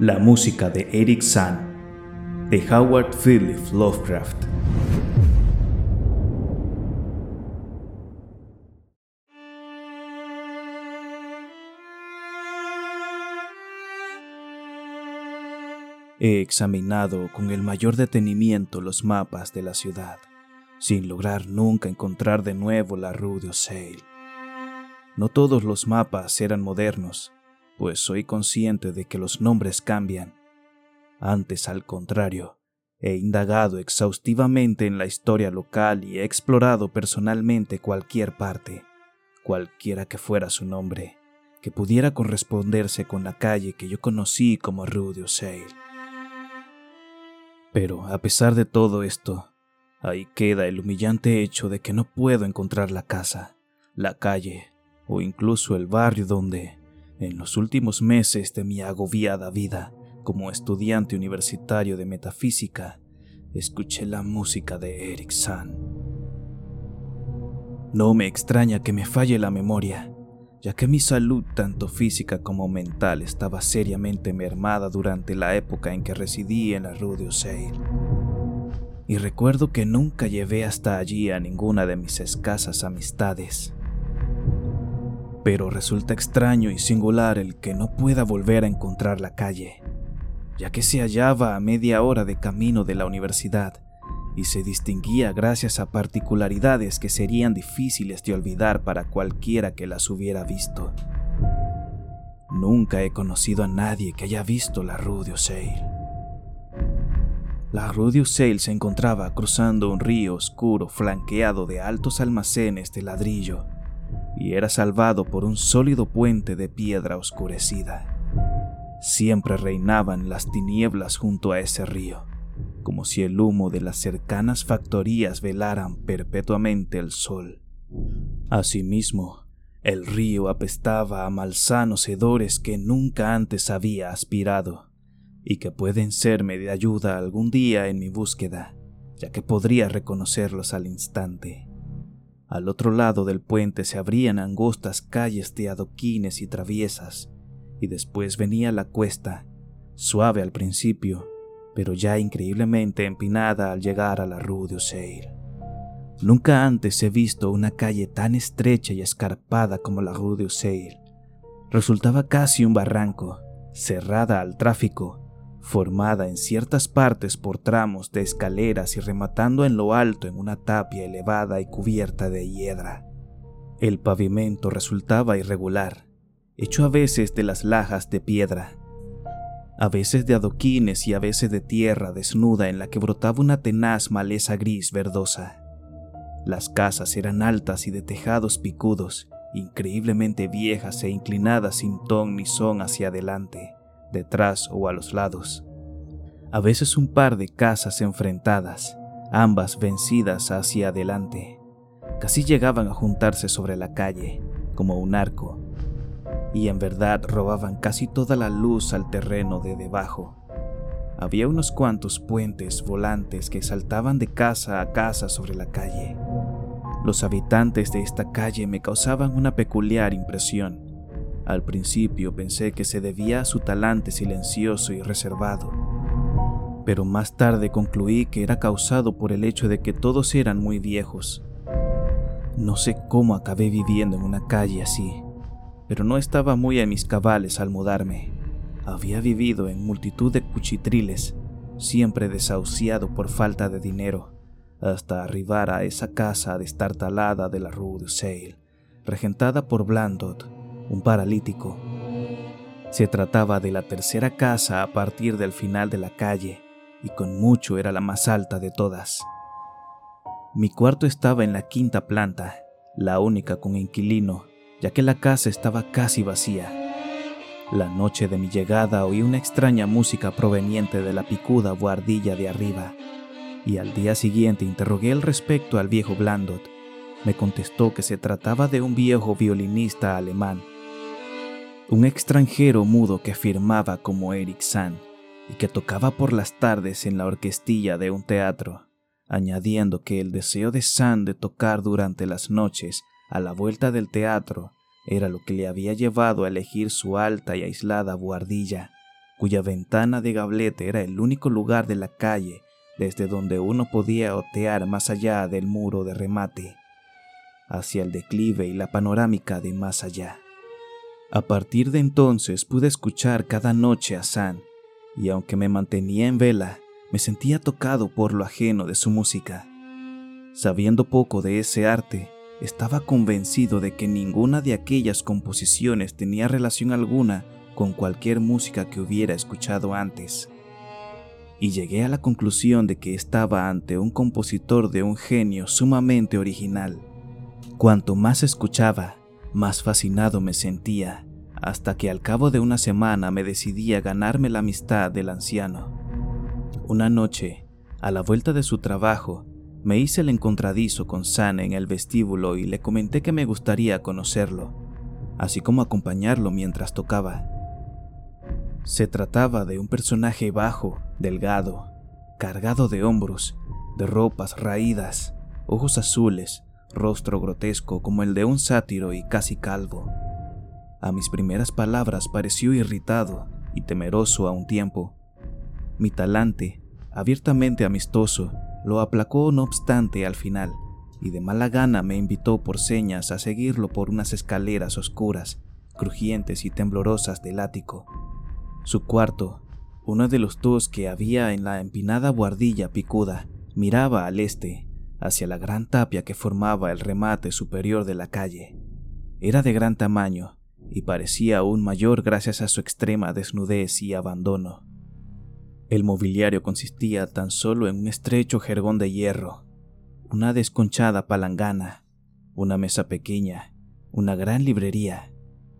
La música de Eric Sand, de Howard Phillips Lovecraft. He examinado con el mayor detenimiento los mapas de la ciudad, sin lograr nunca encontrar de nuevo la Rue de Oseille. No todos los mapas eran modernos, pues soy consciente de que los nombres cambian. Antes, al contrario, he indagado exhaustivamente en la historia local y he explorado personalmente cualquier parte, cualquiera que fuera su nombre, que pudiera corresponderse con la calle que yo conocí como Rue de Oseille. Pero a pesar de todo esto, ahí queda el humillante hecho de que no puedo encontrar la casa, la calle o incluso el barrio donde, en los últimos meses de mi agobiada vida como estudiante universitario de metafísica, escuché la música de Eric Sand. No me extraña que me falle la memoria, ya que mi salud tanto física como mental estaba seriamente mermada durante la época en que residí en la Rue de Oseille. Y recuerdo que nunca llevé hasta allí a ninguna de mis escasas amistades pero resulta extraño y singular el que no pueda volver a encontrar la calle, ya que se hallaba a media hora de camino de la universidad y se distinguía gracias a particularidades que serían difíciles de olvidar para cualquiera que las hubiera visto. Nunca he conocido a nadie que haya visto la Rue de Oseille. La Rue se encontraba cruzando un río oscuro flanqueado de altos almacenes de ladrillo y era salvado por un sólido puente de piedra oscurecida. Siempre reinaban las tinieblas junto a ese río, como si el humo de las cercanas factorías velaran perpetuamente el sol. Asimismo, el río apestaba a malsanos hedores que nunca antes había aspirado y que pueden serme de ayuda algún día en mi búsqueda, ya que podría reconocerlos al instante. Al otro lado del puente se abrían angostas calles de adoquines y traviesas, y después venía la cuesta, suave al principio, pero ya increíblemente empinada al llegar a la Rue de Oseille. Nunca antes he visto una calle tan estrecha y escarpada como la Rue de Oseille. Resultaba casi un barranco, cerrada al tráfico, formada en ciertas partes por tramos de escaleras y rematando en lo alto en una tapia elevada y cubierta de hiedra. El pavimento resultaba irregular, hecho a veces de las lajas de piedra, a veces de adoquines y a veces de tierra desnuda en la que brotaba una tenaz maleza gris verdosa. Las casas eran altas y de tejados picudos, increíblemente viejas e inclinadas sin ton ni son hacia adelante detrás o a los lados. A veces un par de casas enfrentadas, ambas vencidas hacia adelante, casi llegaban a juntarse sobre la calle, como un arco, y en verdad robaban casi toda la luz al terreno de debajo. Había unos cuantos puentes volantes que saltaban de casa a casa sobre la calle. Los habitantes de esta calle me causaban una peculiar impresión. Al principio pensé que se debía a su talante silencioso y reservado, pero más tarde concluí que era causado por el hecho de que todos eran muy viejos. No sé cómo acabé viviendo en una calle así, pero no estaba muy a mis cabales al mudarme. Había vivido en multitud de cuchitriles, siempre desahuciado por falta de dinero, hasta arribar a esa casa destartalada de la Rue de Seille, regentada por Blandot, un paralítico. Se trataba de la tercera casa a partir del final de la calle y con mucho era la más alta de todas. Mi cuarto estaba en la quinta planta, la única con inquilino, ya que la casa estaba casi vacía. La noche de mi llegada oí una extraña música proveniente de la picuda buhardilla de arriba, y al día siguiente interrogué al respecto al viejo Blandot. Me contestó que se trataba de un viejo violinista alemán un extranjero mudo que firmaba como Eric Sand y que tocaba por las tardes en la orquestilla de un teatro, añadiendo que el deseo de Sand de tocar durante las noches a la vuelta del teatro era lo que le había llevado a elegir su alta y aislada buhardilla, cuya ventana de gablete era el único lugar de la calle desde donde uno podía otear más allá del muro de remate, hacia el declive y la panorámica de más allá. A partir de entonces pude escuchar cada noche a San, y aunque me mantenía en vela, me sentía tocado por lo ajeno de su música. Sabiendo poco de ese arte, estaba convencido de que ninguna de aquellas composiciones tenía relación alguna con cualquier música que hubiera escuchado antes. Y llegué a la conclusión de que estaba ante un compositor de un genio sumamente original. Cuanto más escuchaba, más fascinado me sentía, hasta que al cabo de una semana me decidí a ganarme la amistad del anciano. Una noche, a la vuelta de su trabajo, me hice el encontradizo con San en el vestíbulo y le comenté que me gustaría conocerlo, así como acompañarlo mientras tocaba. Se trataba de un personaje bajo, delgado, cargado de hombros, de ropas raídas, ojos azules, rostro grotesco como el de un sátiro y casi calvo. A mis primeras palabras pareció irritado y temeroso a un tiempo. Mi talante, abiertamente amistoso, lo aplacó no obstante al final, y de mala gana me invitó por señas a seguirlo por unas escaleras oscuras, crujientes y temblorosas del ático. Su cuarto, uno de los dos que había en la empinada buhardilla picuda, miraba al este, hacia la gran tapia que formaba el remate superior de la calle. Era de gran tamaño y parecía aún mayor gracias a su extrema desnudez y abandono. El mobiliario consistía tan solo en un estrecho jergón de hierro, una desconchada palangana, una mesa pequeña, una gran librería,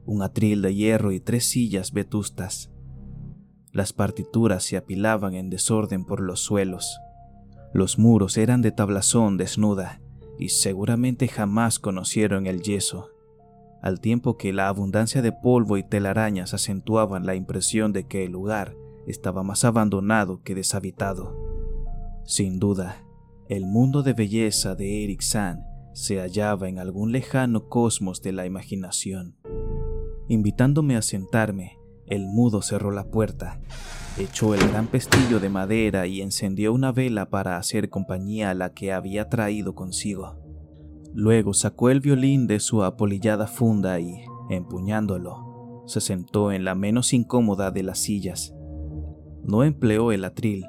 un atril de hierro y tres sillas vetustas. Las partituras se apilaban en desorden por los suelos. Los muros eran de tablazón desnuda y seguramente jamás conocieron el yeso, al tiempo que la abundancia de polvo y telarañas acentuaban la impresión de que el lugar estaba más abandonado que deshabitado. Sin duda, el mundo de belleza de Eric San se hallaba en algún lejano cosmos de la imaginación. Invitándome a sentarme, el mudo cerró la puerta, echó el gran pestillo de madera y encendió una vela para hacer compañía a la que había traído consigo. Luego sacó el violín de su apolillada funda y, empuñándolo, se sentó en la menos incómoda de las sillas no empleó el atril,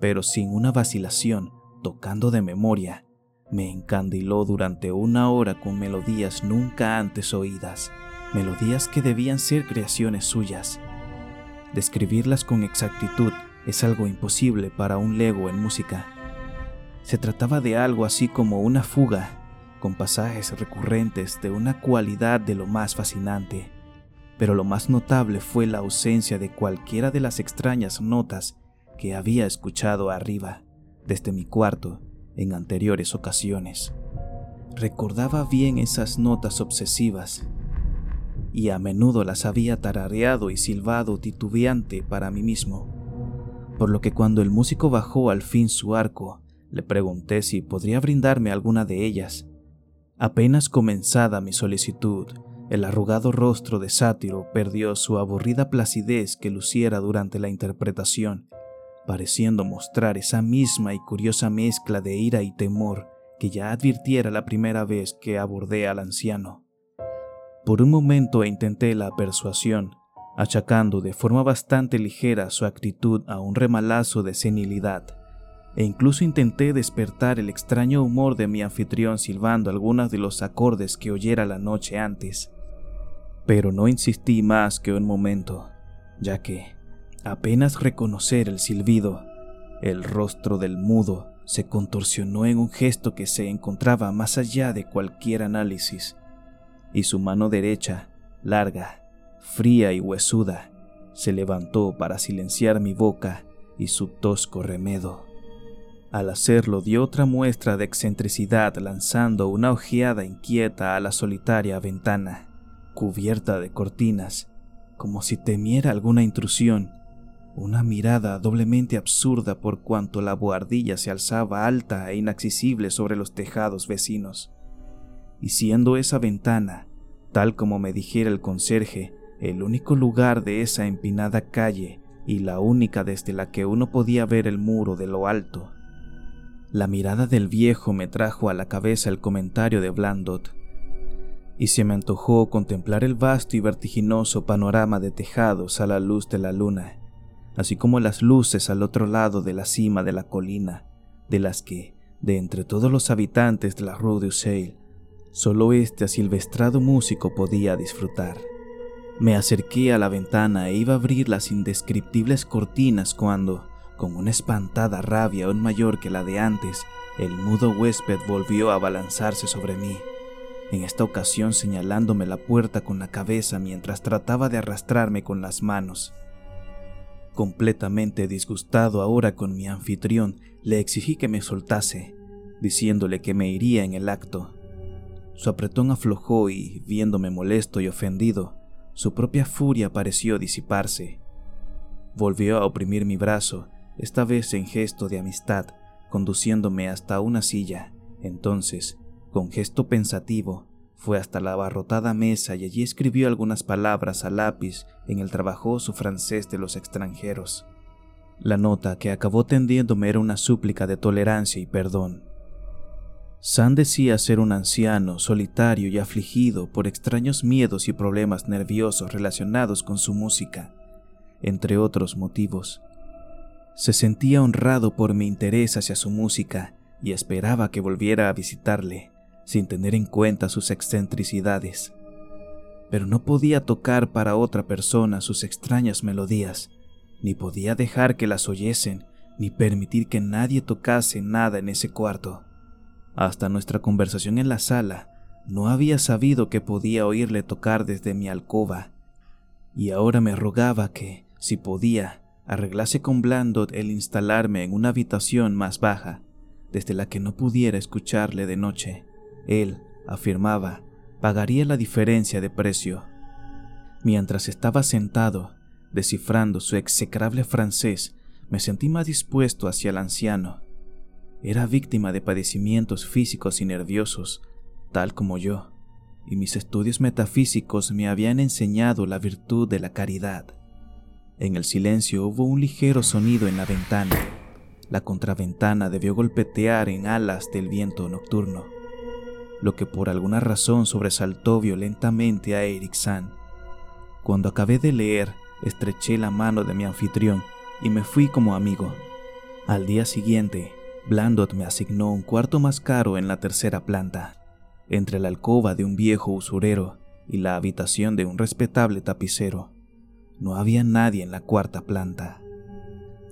pero sin una vacilación, tocando de memoria, me encandiló durante una hora con melodías nunca antes oídas, melodías que debían ser creaciones suyas. Describirlas con exactitud es algo imposible para un lego en música. Se trataba de algo así como una fuga, con pasajes recurrentes de una cualidad de lo más fascinante pero lo más notable fue la ausencia de cualquiera de las extrañas notas que había escuchado arriba, desde mi cuarto, en anteriores ocasiones. Recordaba bien esas notas obsesivas, y a menudo las había tarareado y silbado titubeante para mí mismo, por lo que cuando el músico bajó al fin su arco, le pregunté si podría brindarme alguna de ellas. Apenas comenzada mi solicitud, el arrugado rostro de sátiro perdió su aburrida placidez que luciera durante la interpretación, pareciendo mostrar esa misma y curiosa mezcla de ira y temor que ya advirtiera la primera vez que abordé al anciano. Por un momento intenté la persuasión, achacando de forma bastante ligera su actitud a un remalazo de senilidad, e incluso intenté despertar el extraño humor de mi anfitrión silbando algunos de los acordes que oyera la noche antes. Pero no insistí más que un momento, ya que, apenas reconocer el silbido, el rostro del mudo se contorsionó en un gesto que se encontraba más allá de cualquier análisis, y su mano derecha, larga, fría y huesuda, se levantó para silenciar mi boca y su tosco remedo. Al hacerlo dio otra muestra de excentricidad lanzando una ojeada inquieta a la solitaria ventana cubierta de cortinas, como si temiera alguna intrusión, una mirada doblemente absurda por cuanto la buhardilla se alzaba alta e inaccesible sobre los tejados vecinos. Y siendo esa ventana, tal como me dijera el conserje, el único lugar de esa empinada calle y la única desde la que uno podía ver el muro de lo alto. La mirada del viejo me trajo a la cabeza el comentario de Blandot, y se me antojó contemplar el vasto y vertiginoso panorama de tejados a la luz de la luna, así como las luces al otro lado de la cima de la colina, de las que, de entre todos los habitantes de la Rue de Usail, solo este asilvestrado músico podía disfrutar. Me acerqué a la ventana e iba a abrir las indescriptibles cortinas cuando, con una espantada rabia aún mayor que la de antes, el mudo huésped volvió a abalanzarse sobre mí, en esta ocasión señalándome la puerta con la cabeza mientras trataba de arrastrarme con las manos. Completamente disgustado ahora con mi anfitrión, le exigí que me soltase, diciéndole que me iría en el acto. Su apretón aflojó y, viéndome molesto y ofendido, su propia furia pareció disiparse. Volvió a oprimir mi brazo, esta vez en gesto de amistad, conduciéndome hasta una silla. Entonces, con gesto pensativo, fue hasta la abarrotada mesa y allí escribió algunas palabras a lápiz en el trabajoso francés de los extranjeros. La nota que acabó tendiéndome era una súplica de tolerancia y perdón. San decía ser un anciano, solitario y afligido por extraños miedos y problemas nerviosos relacionados con su música, entre otros motivos. Se sentía honrado por mi interés hacia su música y esperaba que volviera a visitarle, sin tener en cuenta sus excentricidades. Pero no podía tocar para otra persona sus extrañas melodías, ni podía dejar que las oyesen, ni permitir que nadie tocase nada en ese cuarto. Hasta nuestra conversación en la sala, no había sabido que podía oírle tocar desde mi alcoba, y ahora me rogaba que, si podía, arreglase con Blandot el instalarme en una habitación más baja, desde la que no pudiera escucharle de noche. Él, afirmaba, pagaría la diferencia de precio. Mientras estaba sentado, descifrando su execrable francés, me sentí más dispuesto hacia el anciano. Era víctima de padecimientos físicos y nerviosos, tal como yo, y mis estudios metafísicos me habían enseñado la virtud de la caridad. En el silencio hubo un ligero sonido en la ventana. La contraventana debió golpetear en alas del viento nocturno, lo que por alguna razón sobresaltó violentamente a Eric. Cuando acabé de leer, estreché la mano de mi anfitrión y me fui como amigo. Al día siguiente, Blandot me asignó un cuarto más caro en la tercera planta, entre la alcoba de un viejo usurero y la habitación de un respetable tapicero. No había nadie en la cuarta planta.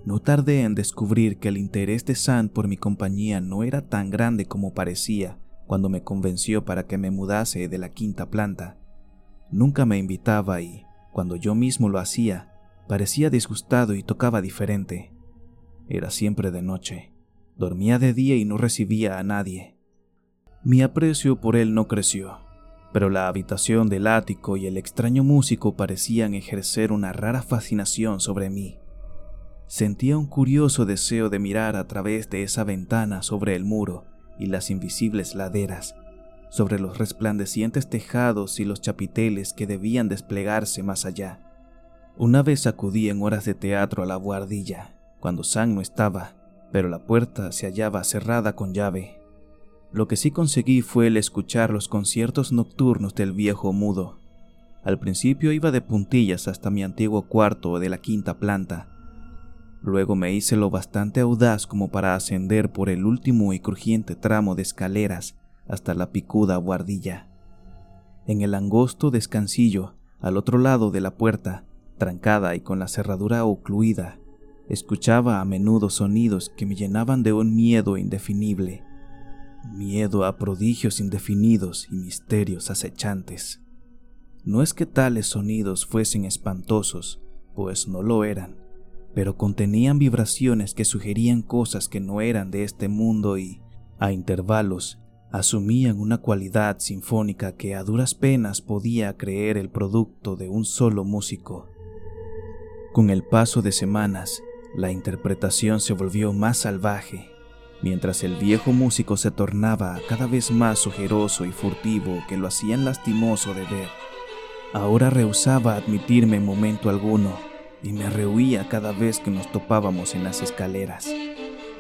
No tardé en descubrir que el interés de San por mi compañía no era tan grande como parecía cuando me convenció para que me mudase de la quinta planta. Nunca me invitaba y, cuando yo mismo lo hacía, parecía disgustado y tocaba diferente. Era siempre de noche. Dormía de día y no recibía a nadie. Mi aprecio por él no creció, pero la habitación del ático y el extraño músico parecían ejercer una rara fascinación sobre mí. Sentía un curioso deseo de mirar a través de esa ventana sobre el muro y las invisibles laderas, sobre los resplandecientes tejados y los chapiteles que debían desplegarse más allá. Una vez acudí en horas de teatro a la guardilla, cuando Sam no estaba, pero la puerta se hallaba cerrada con llave. Lo que sí conseguí fue el escuchar los conciertos nocturnos del viejo mudo. Al principio iba de puntillas hasta mi antiguo cuarto de la quinta planta. Luego me hice lo bastante audaz como para ascender por el último y crujiente tramo de escaleras hasta la picuda guardilla. En el angosto descansillo, al otro lado de la puerta, trancada y con la cerradura ocluida, Escuchaba a menudo sonidos que me llenaban de un miedo indefinible, miedo a prodigios indefinidos y misterios acechantes. No es que tales sonidos fuesen espantosos, pues no lo eran, pero contenían vibraciones que sugerían cosas que no eran de este mundo y, a intervalos, asumían una cualidad sinfónica que a duras penas podía creer el producto de un solo músico. Con el paso de semanas, la interpretación se volvió más salvaje, mientras el viejo músico se tornaba cada vez más ojeroso y furtivo que lo hacían, lastimoso de ver. Ahora rehusaba admitirme en momento alguno, y me rehuía cada vez que nos topábamos en las escaleras.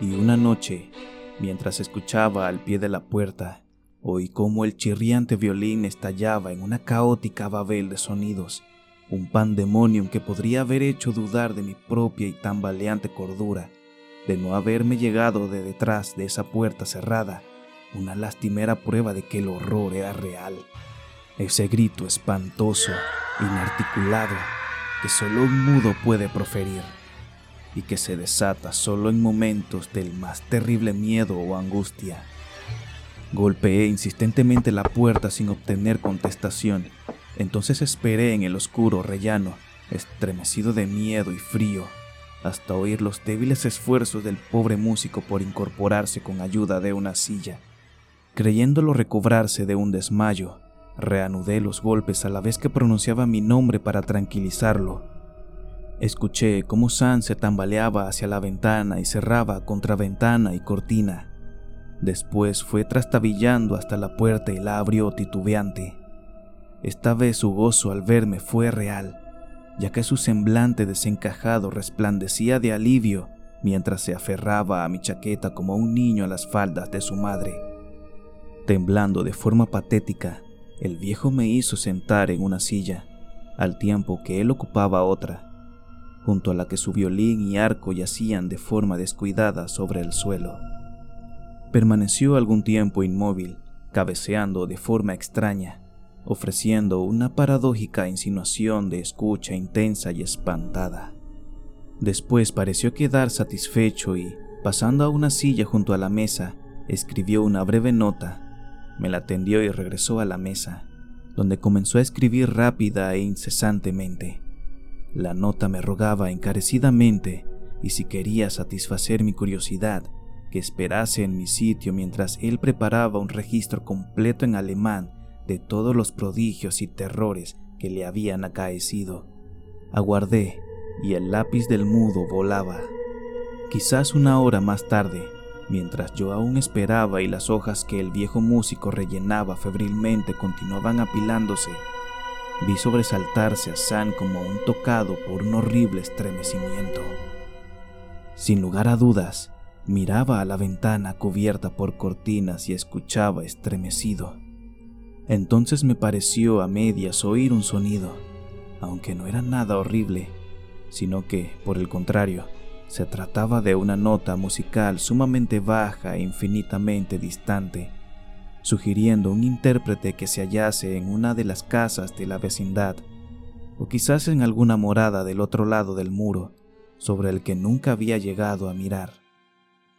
Y una noche, mientras escuchaba al pie de la puerta, oí cómo el chirriante violín estallaba en una caótica babel de sonidos, un pandemonium que podría haber hecho dudar de mi propia y tambaleante cordura, de no haberme llegado de detrás de esa puerta cerrada, una lastimera prueba de que el horror era real. Ese grito espantoso, inarticulado, que solo un mudo puede proferir y que se desata solo en momentos del más terrible miedo o angustia. Golpeé insistentemente la puerta sin obtener contestación. Entonces esperé en el oscuro rellano, estremecido de miedo y frío, hasta oír los débiles esfuerzos del pobre músico por incorporarse con ayuda de una silla. Creyéndolo recobrarse de un desmayo, reanudé los golpes a la vez que pronunciaba mi nombre para tranquilizarlo. Escuché cómo San se tambaleaba hacia la ventana y cerraba contra ventana y cortina. Después fue trastabillando hasta la puerta y la abrió titubeante. Esta vez su gozo al verme fue real, ya que su semblante desencajado resplandecía de alivio mientras se aferraba a mi chaqueta como un niño a las faldas de su madre. Temblando de forma patética, el viejo me hizo sentar en una silla, al tiempo que él ocupaba otra, junto a la que su violín y arco yacían de forma descuidada sobre el suelo. Permaneció algún tiempo inmóvil, cabeceando de forma extraña, ofreciendo una paradójica insinuación de escucha intensa y espantada. Después pareció quedar satisfecho y, pasando a una silla junto a la mesa, escribió una breve nota. Me la tendió y regresó a la mesa, donde comenzó a escribir rápida e incesantemente. La nota me rogaba encarecidamente y si quería satisfacer mi curiosidad, que esperase en mi sitio mientras él preparaba un registro completo en alemán de todos los prodigios y terrores que le habían acaecido. Aguardé y el lápiz del mudo volaba. Quizás una hora más tarde, mientras yo aún esperaba y las hojas que el viejo músico rellenaba febrilmente continuaban apilándose, vi sobresaltarse a San como un tocado por un horrible estremecimiento. Sin lugar a dudas, Miraba a la ventana cubierta por cortinas y escuchaba estremecido. Entonces me pareció a medias oír un sonido, aunque no era nada horrible, sino que, por el contrario, se trataba de una nota musical sumamente baja e infinitamente distante, sugiriendo un intérprete que se hallase en una de las casas de la vecindad, o quizás en alguna morada del otro lado del muro, sobre el que nunca había llegado a mirar.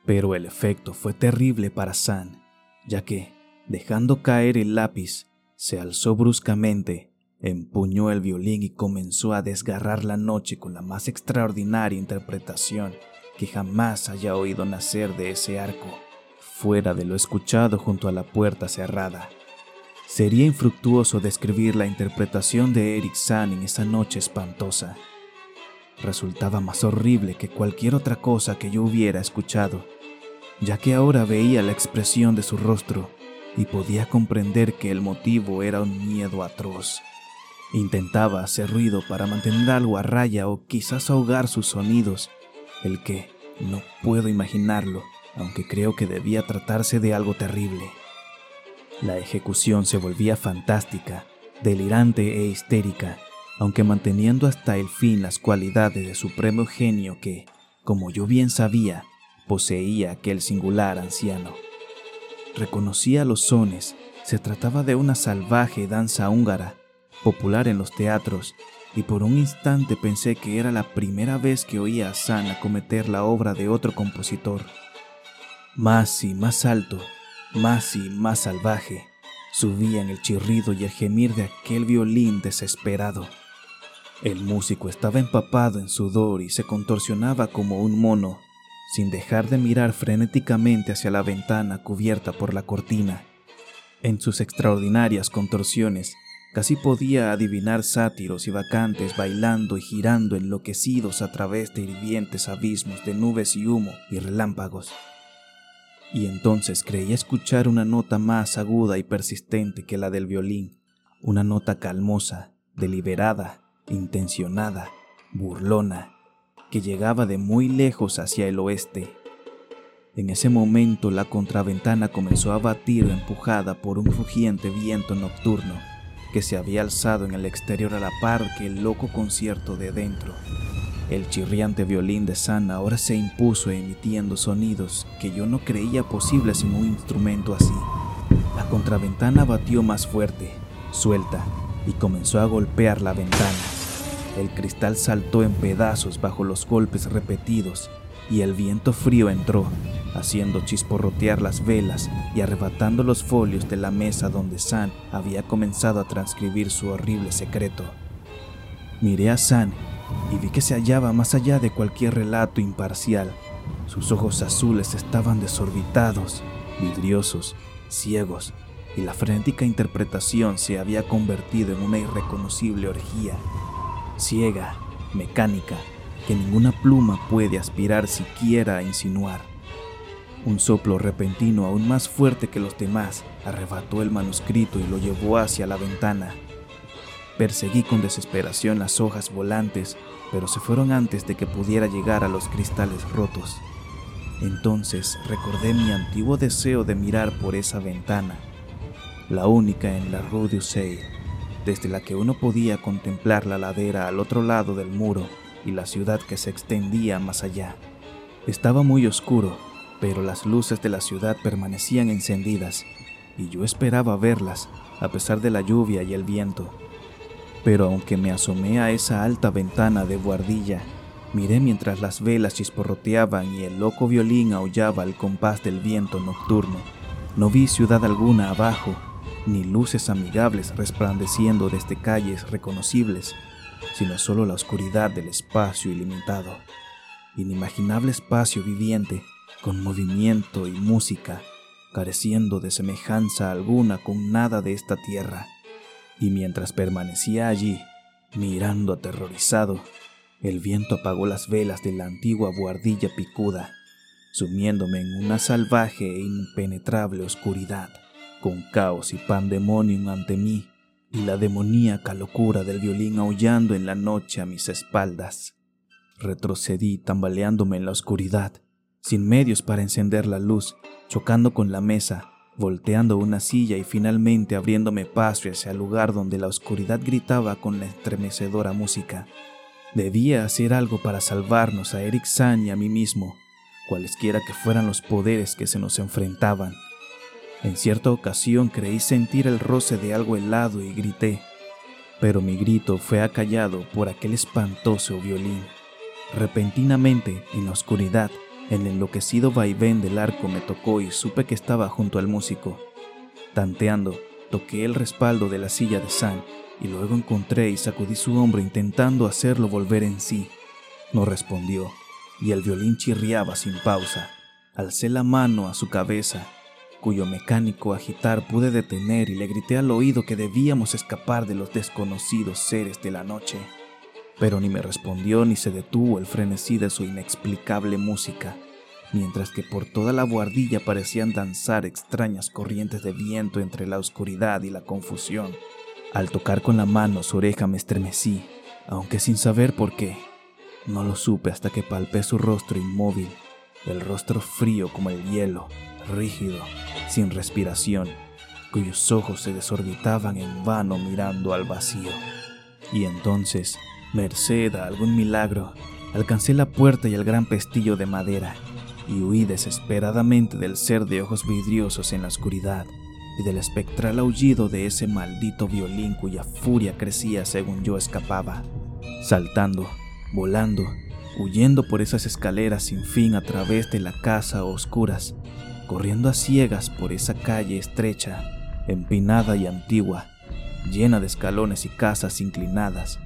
Pero el efecto fue terrible para San, ya que, dejando caer el lápiz, se alzó bruscamente, empuñó el violín y comenzó a desgarrar la noche con la más extraordinaria interpretación que jamás haya oído nacer de ese arco, fuera de lo escuchado junto a la puerta cerrada. Sería infructuoso describir la interpretación de Eric San en esa noche espantosa. Resultaba más horrible que cualquier otra cosa que yo hubiera escuchado ya que ahora veía la expresión de su rostro y podía comprender que el motivo era un miedo atroz. Intentaba hacer ruido para mantener algo a raya o quizás ahogar sus sonidos, el que no puedo imaginarlo, aunque creo que debía tratarse de algo terrible. La ejecución se volvía fantástica, delirante e histérica, aunque manteniendo hasta el fin las cualidades de supremo genio que, como yo bien sabía, poseía aquel singular anciano. Reconocía los sones, se trataba de una salvaje danza húngara, popular en los teatros, y por un instante pensé que era la primera vez que oía a San acometer la obra de otro compositor. Más y más alto, más y más salvaje, subían el chirrido y el gemir de aquel violín desesperado. El músico estaba empapado en sudor y se contorsionaba como un mono sin dejar de mirar frenéticamente hacia la ventana cubierta por la cortina. En sus extraordinarias contorsiones, casi podía adivinar sátiros y vacantes bailando y girando enloquecidos a través de hirvientes abismos de nubes y humo y relámpagos. Y entonces creía escuchar una nota más aguda y persistente que la del violín, una nota calmosa, deliberada, intencionada, burlona, que llegaba de muy lejos hacia el oeste. En ese momento la contraventana comenzó a batir empujada por un rugiente viento nocturno que se había alzado en el exterior a la par que el loco concierto de dentro. El chirriante violín de San ahora se impuso emitiendo sonidos que yo no creía posibles en un instrumento así. La contraventana batió más fuerte, suelta, y comenzó a golpear la ventana. El cristal saltó en pedazos bajo los golpes repetidos y el viento frío entró, haciendo chisporrotear las velas y arrebatando los folios de la mesa donde San había comenzado a transcribir su horrible secreto. Miré a San y vi que se hallaba más allá de cualquier relato imparcial. Sus ojos azules estaban desorbitados, vidriosos, ciegos, y la frenética interpretación se había convertido en una irreconocible orgía, ciega, mecánica, que ninguna pluma puede aspirar siquiera a insinuar. Un soplo repentino aún más fuerte que los demás arrebató el manuscrito y lo llevó hacia la ventana. Perseguí con desesperación las hojas volantes, pero se fueron antes de que pudiera llegar a los cristales rotos. Entonces recordé mi antiguo deseo de mirar por esa ventana, la única en la Rue du Seil, desde la que uno podía contemplar la ladera al otro lado del muro y la ciudad que se extendía más allá. Estaba muy oscuro, pero las luces de la ciudad permanecían encendidas y yo esperaba verlas a pesar de la lluvia y el viento. Pero aunque me asomé a esa alta ventana de buhardilla, miré mientras las velas chisporroteaban y el loco violín aullaba al compás del viento nocturno. No vi ciudad alguna abajo, ni luces amigables resplandeciendo desde calles reconocibles, sino solo la oscuridad del espacio ilimitado, inimaginable espacio viviente, con movimiento y música, careciendo de semejanza alguna con nada de esta tierra. Y mientras permanecía allí, mirando aterrorizado, el viento apagó las velas de la antigua buhardilla picuda, sumiéndome en una salvaje e impenetrable oscuridad, con caos y pandemonium ante mí y la demoníaca locura del violín aullando en la noche a mis espaldas. Retrocedí tambaleándome en la oscuridad, sin medios para encender la luz, chocando con la mesa volteando una silla y finalmente abriéndome paso hacia el lugar donde la oscuridad gritaba con la estremecedora música. Debía hacer algo para salvarnos a Eric San y a mí mismo, cualesquiera que fueran los poderes que se nos enfrentaban. En cierta ocasión creí sentir el roce de algo helado y grité, pero mi grito fue acallado por aquel espantoso violín. Repentinamente, en la oscuridad, el enloquecido vaivén del arco me tocó y supe que estaba junto al músico. Tanteando, toqué el respaldo de la silla de San y luego encontré y sacudí su hombro intentando hacerlo volver en sí. No respondió y el violín chirriaba sin pausa. Alcé la mano a su cabeza, cuyo mecánico agitar pude detener y le grité al oído que debíamos escapar de los desconocidos seres de la noche pero ni me respondió ni se detuvo el frenesí de su inexplicable música, mientras que por toda la buhardilla parecían danzar extrañas corrientes de viento entre la oscuridad y la confusión. Al tocar con la mano su oreja me estremecí, aunque sin saber por qué. No lo supe hasta que palpé su rostro inmóvil, el rostro frío como el hielo, rígido, sin respiración, cuyos ojos se desorbitaban en vano mirando al vacío. Y entonces Merced a algún milagro, alcancé la puerta y el gran pestillo de madera y huí desesperadamente del ser de ojos vidriosos en la oscuridad y del espectral aullido de ese maldito violín cuya furia crecía según yo escapaba, saltando, volando, huyendo por esas escaleras sin fin a través de la casa a oscuras, corriendo a ciegas por esa calle estrecha, empinada y antigua, llena de escalones y casas inclinadas,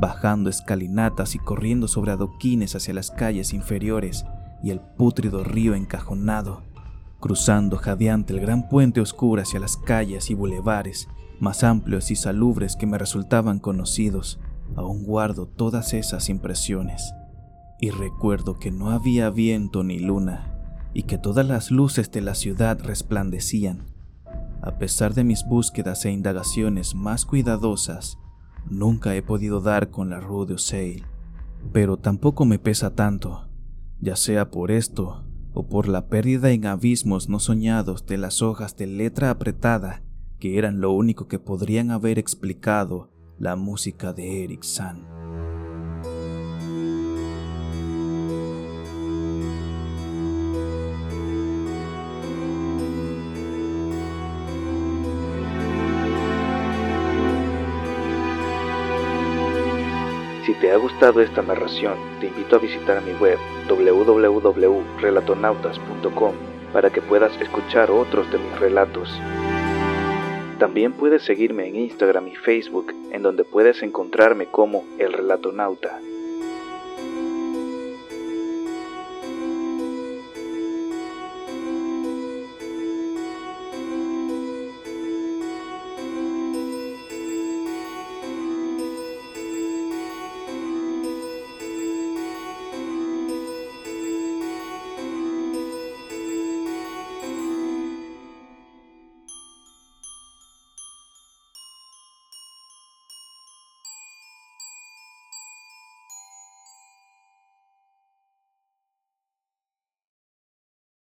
bajando escalinatas y corriendo sobre adoquines hacia las calles inferiores y el pútrido río encajonado, cruzando jadeante el gran puente oscuro hacia las calles y bulevares más amplios y salubres que me resultaban conocidos, aún guardo todas esas impresiones. Y recuerdo que no había viento ni luna, y que todas las luces de la ciudad resplandecían. A pesar de mis búsquedas e indagaciones más cuidadosas, Nunca he podido dar con la Rue de pero tampoco me pesa tanto, ya sea por esto o por la pérdida en abismos no soñados de las hojas de letra apretada que eran lo único que podrían haber explicado la música de Eric San. Te ha gustado esta narración, te invito a visitar mi web www.relatonautas.com para que puedas escuchar otros de mis relatos. También puedes seguirme en Instagram y Facebook, en donde puedes encontrarme como El Relatonauta.